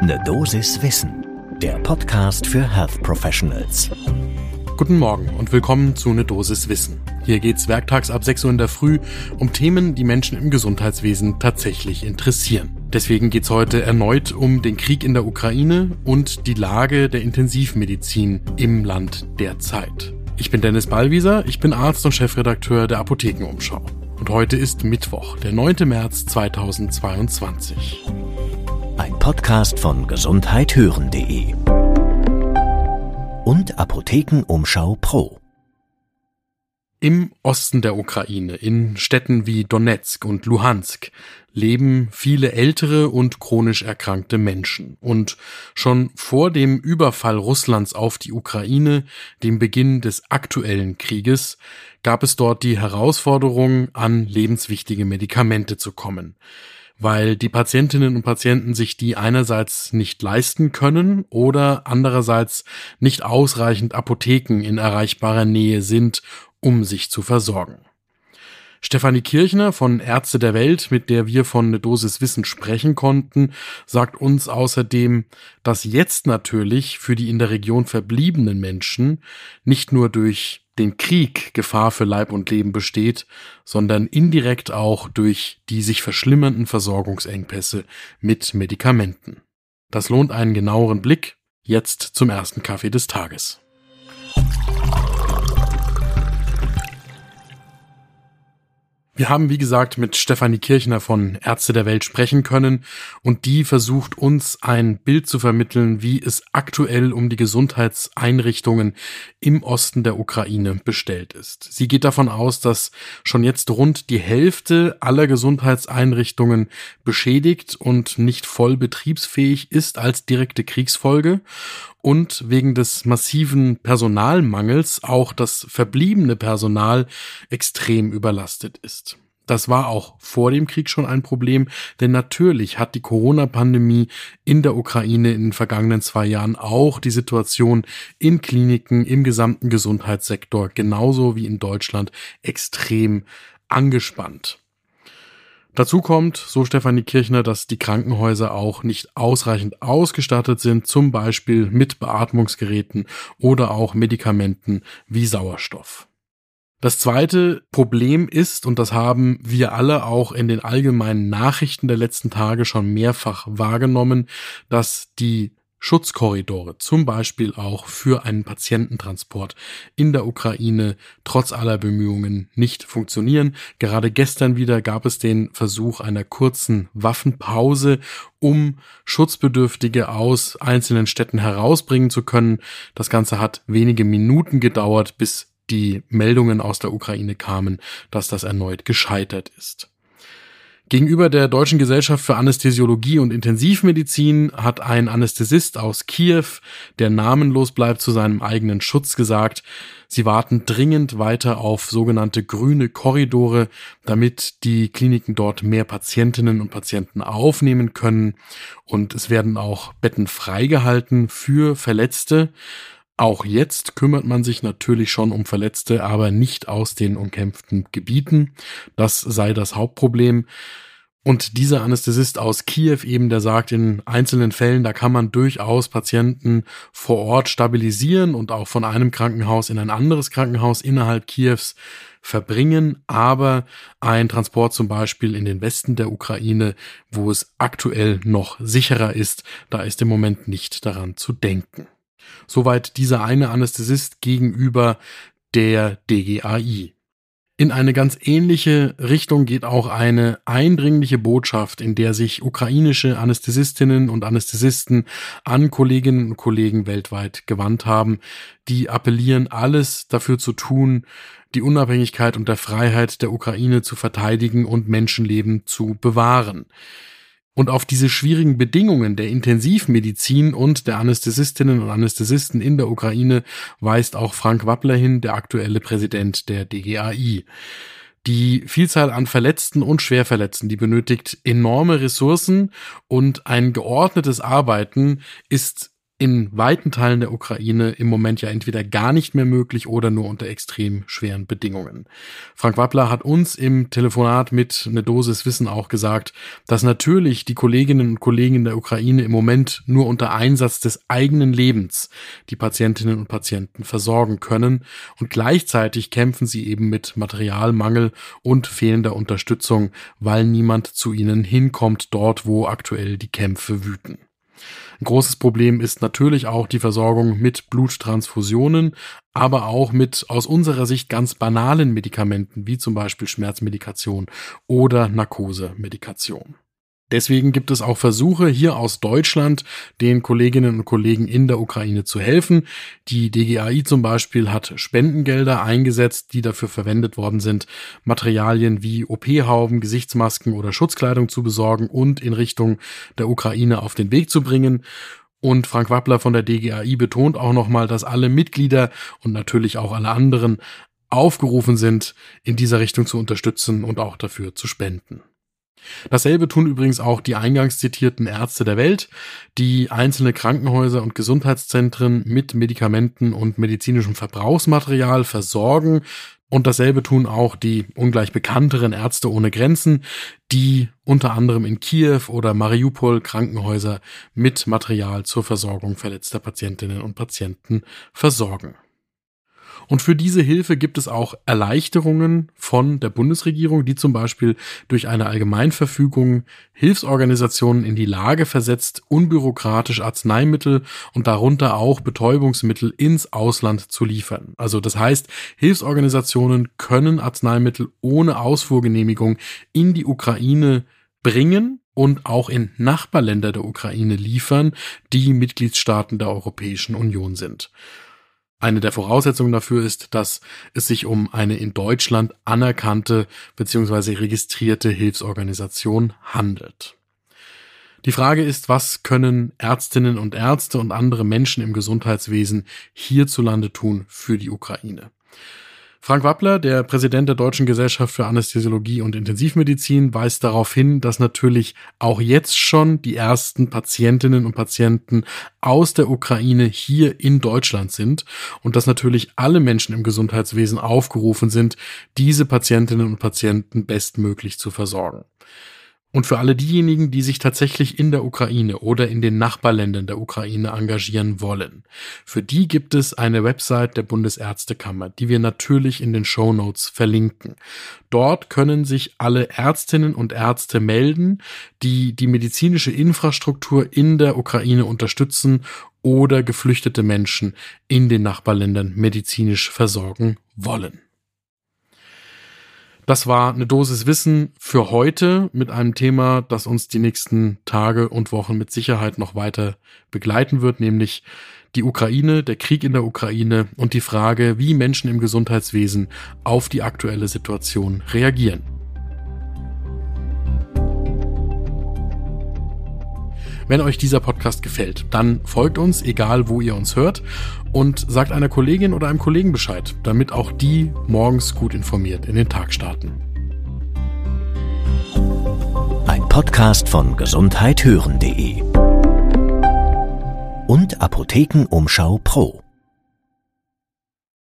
Ne Dosis Wissen, der Podcast für Health Professionals. Guten Morgen und willkommen zu Ne Dosis Wissen. Hier geht's werktags ab 6 Uhr in der Früh um Themen, die Menschen im Gesundheitswesen tatsächlich interessieren. Deswegen geht's heute erneut um den Krieg in der Ukraine und die Lage der Intensivmedizin im Land derzeit. Ich bin Dennis Ballwieser, ich bin Arzt und Chefredakteur der Apothekenumschau. Und heute ist Mittwoch, der 9. März 2022. Ein Podcast von gesundheithören.de und Apothekenumschau Pro. Im Osten der Ukraine, in Städten wie Donetsk und Luhansk, leben viele ältere und chronisch erkrankte Menschen. Und schon vor dem Überfall Russlands auf die Ukraine, dem Beginn des aktuellen Krieges, gab es dort die Herausforderung, an lebenswichtige Medikamente zu kommen weil die Patientinnen und Patienten sich die einerseits nicht leisten können oder andererseits nicht ausreichend Apotheken in erreichbarer Nähe sind, um sich zu versorgen. Stefanie Kirchner von Ärzte der Welt, mit der wir von eine Dosis Wissen sprechen konnten, sagt uns außerdem, dass jetzt natürlich für die in der Region verbliebenen Menschen nicht nur durch den Krieg Gefahr für Leib und Leben besteht, sondern indirekt auch durch die sich verschlimmernden Versorgungsengpässe mit Medikamenten. Das lohnt einen genaueren Blick. Jetzt zum ersten Kaffee des Tages. Wir haben, wie gesagt, mit Stefanie Kirchner von Ärzte der Welt sprechen können und die versucht uns ein Bild zu vermitteln, wie es aktuell um die Gesundheitseinrichtungen im Osten der Ukraine bestellt ist. Sie geht davon aus, dass schon jetzt rund die Hälfte aller Gesundheitseinrichtungen beschädigt und nicht voll betriebsfähig ist als direkte Kriegsfolge und wegen des massiven Personalmangels auch das verbliebene Personal extrem überlastet ist. Das war auch vor dem Krieg schon ein Problem, denn natürlich hat die Corona-Pandemie in der Ukraine in den vergangenen zwei Jahren auch die Situation in Kliniken, im gesamten Gesundheitssektor, genauso wie in Deutschland, extrem angespannt. Dazu kommt, so Stefanie Kirchner, dass die Krankenhäuser auch nicht ausreichend ausgestattet sind, zum Beispiel mit Beatmungsgeräten oder auch Medikamenten wie Sauerstoff. Das zweite Problem ist, und das haben wir alle auch in den allgemeinen Nachrichten der letzten Tage schon mehrfach wahrgenommen, dass die Schutzkorridore, zum Beispiel auch für einen Patiententransport in der Ukraine, trotz aller Bemühungen nicht funktionieren. Gerade gestern wieder gab es den Versuch einer kurzen Waffenpause, um Schutzbedürftige aus einzelnen Städten herausbringen zu können. Das Ganze hat wenige Minuten gedauert, bis die Meldungen aus der Ukraine kamen, dass das erneut gescheitert ist. Gegenüber der Deutschen Gesellschaft für Anästhesiologie und Intensivmedizin hat ein Anästhesist aus Kiew, der namenlos bleibt, zu seinem eigenen Schutz gesagt, sie warten dringend weiter auf sogenannte grüne Korridore, damit die Kliniken dort mehr Patientinnen und Patienten aufnehmen können. Und es werden auch Betten freigehalten für Verletzte. Auch jetzt kümmert man sich natürlich schon um Verletzte, aber nicht aus den umkämpften Gebieten. Das sei das Hauptproblem. Und dieser Anästhesist aus Kiew eben, der sagt, in einzelnen Fällen, da kann man durchaus Patienten vor Ort stabilisieren und auch von einem Krankenhaus in ein anderes Krankenhaus innerhalb Kiews verbringen, aber ein Transport zum Beispiel in den Westen der Ukraine, wo es aktuell noch sicherer ist, da ist im Moment nicht daran zu denken. Soweit dieser eine Anästhesist gegenüber der DGAI. In eine ganz ähnliche Richtung geht auch eine eindringliche Botschaft, in der sich ukrainische Anästhesistinnen und Anästhesisten an Kolleginnen und Kollegen weltweit gewandt haben, die appellieren, alles dafür zu tun, die Unabhängigkeit und der Freiheit der Ukraine zu verteidigen und Menschenleben zu bewahren. Und auf diese schwierigen Bedingungen der Intensivmedizin und der Anästhesistinnen und Anästhesisten in der Ukraine weist auch Frank Wappler hin, der aktuelle Präsident der DGAI. Die Vielzahl an Verletzten und Schwerverletzten, die benötigt enorme Ressourcen und ein geordnetes Arbeiten ist in weiten Teilen der Ukraine im Moment ja entweder gar nicht mehr möglich oder nur unter extrem schweren Bedingungen. Frank Wappler hat uns im Telefonat mit einer Dosis Wissen auch gesagt, dass natürlich die Kolleginnen und Kollegen in der Ukraine im Moment nur unter Einsatz des eigenen Lebens die Patientinnen und Patienten versorgen können und gleichzeitig kämpfen sie eben mit Materialmangel und fehlender Unterstützung, weil niemand zu ihnen hinkommt dort, wo aktuell die Kämpfe wüten. Ein großes Problem ist natürlich auch die Versorgung mit Bluttransfusionen, aber auch mit aus unserer Sicht ganz banalen Medikamenten, wie zum Beispiel Schmerzmedikation oder Narkosemedikation. Deswegen gibt es auch Versuche hier aus Deutschland, den Kolleginnen und Kollegen in der Ukraine zu helfen. Die DGAI zum Beispiel hat Spendengelder eingesetzt, die dafür verwendet worden sind, Materialien wie OP-Hauben, Gesichtsmasken oder Schutzkleidung zu besorgen und in Richtung der Ukraine auf den Weg zu bringen. Und Frank Wappler von der DGAI betont auch nochmal, dass alle Mitglieder und natürlich auch alle anderen aufgerufen sind, in dieser Richtung zu unterstützen und auch dafür zu spenden. Dasselbe tun übrigens auch die eingangs zitierten Ärzte der Welt, die einzelne Krankenhäuser und Gesundheitszentren mit Medikamenten und medizinischem Verbrauchsmaterial versorgen. Und dasselbe tun auch die ungleich bekannteren Ärzte ohne Grenzen, die unter anderem in Kiew oder Mariupol Krankenhäuser mit Material zur Versorgung verletzter Patientinnen und Patienten versorgen. Und für diese Hilfe gibt es auch Erleichterungen von der Bundesregierung, die zum Beispiel durch eine Allgemeinverfügung Hilfsorganisationen in die Lage versetzt, unbürokratisch Arzneimittel und darunter auch Betäubungsmittel ins Ausland zu liefern. Also das heißt, Hilfsorganisationen können Arzneimittel ohne Ausfuhrgenehmigung in die Ukraine bringen und auch in Nachbarländer der Ukraine liefern, die Mitgliedstaaten der Europäischen Union sind. Eine der Voraussetzungen dafür ist, dass es sich um eine in Deutschland anerkannte bzw. registrierte Hilfsorganisation handelt. Die Frage ist, was können Ärztinnen und Ärzte und andere Menschen im Gesundheitswesen hierzulande tun für die Ukraine? Frank Wappler, der Präsident der Deutschen Gesellschaft für Anästhesiologie und Intensivmedizin, weist darauf hin, dass natürlich auch jetzt schon die ersten Patientinnen und Patienten aus der Ukraine hier in Deutschland sind und dass natürlich alle Menschen im Gesundheitswesen aufgerufen sind, diese Patientinnen und Patienten bestmöglich zu versorgen. Und für alle diejenigen, die sich tatsächlich in der Ukraine oder in den Nachbarländern der Ukraine engagieren wollen, für die gibt es eine Website der Bundesärztekammer, die wir natürlich in den Show Notes verlinken. Dort können sich alle Ärztinnen und Ärzte melden, die die medizinische Infrastruktur in der Ukraine unterstützen oder geflüchtete Menschen in den Nachbarländern medizinisch versorgen wollen. Das war eine Dosis Wissen für heute mit einem Thema, das uns die nächsten Tage und Wochen mit Sicherheit noch weiter begleiten wird, nämlich die Ukraine, der Krieg in der Ukraine und die Frage, wie Menschen im Gesundheitswesen auf die aktuelle Situation reagieren. Wenn euch dieser Podcast gefällt, dann folgt uns, egal wo ihr uns hört, und sagt einer Kollegin oder einem Kollegen Bescheid, damit auch die morgens gut informiert in den Tag starten. Ein Podcast von gesundheithören.de und Apothekenumschau Pro.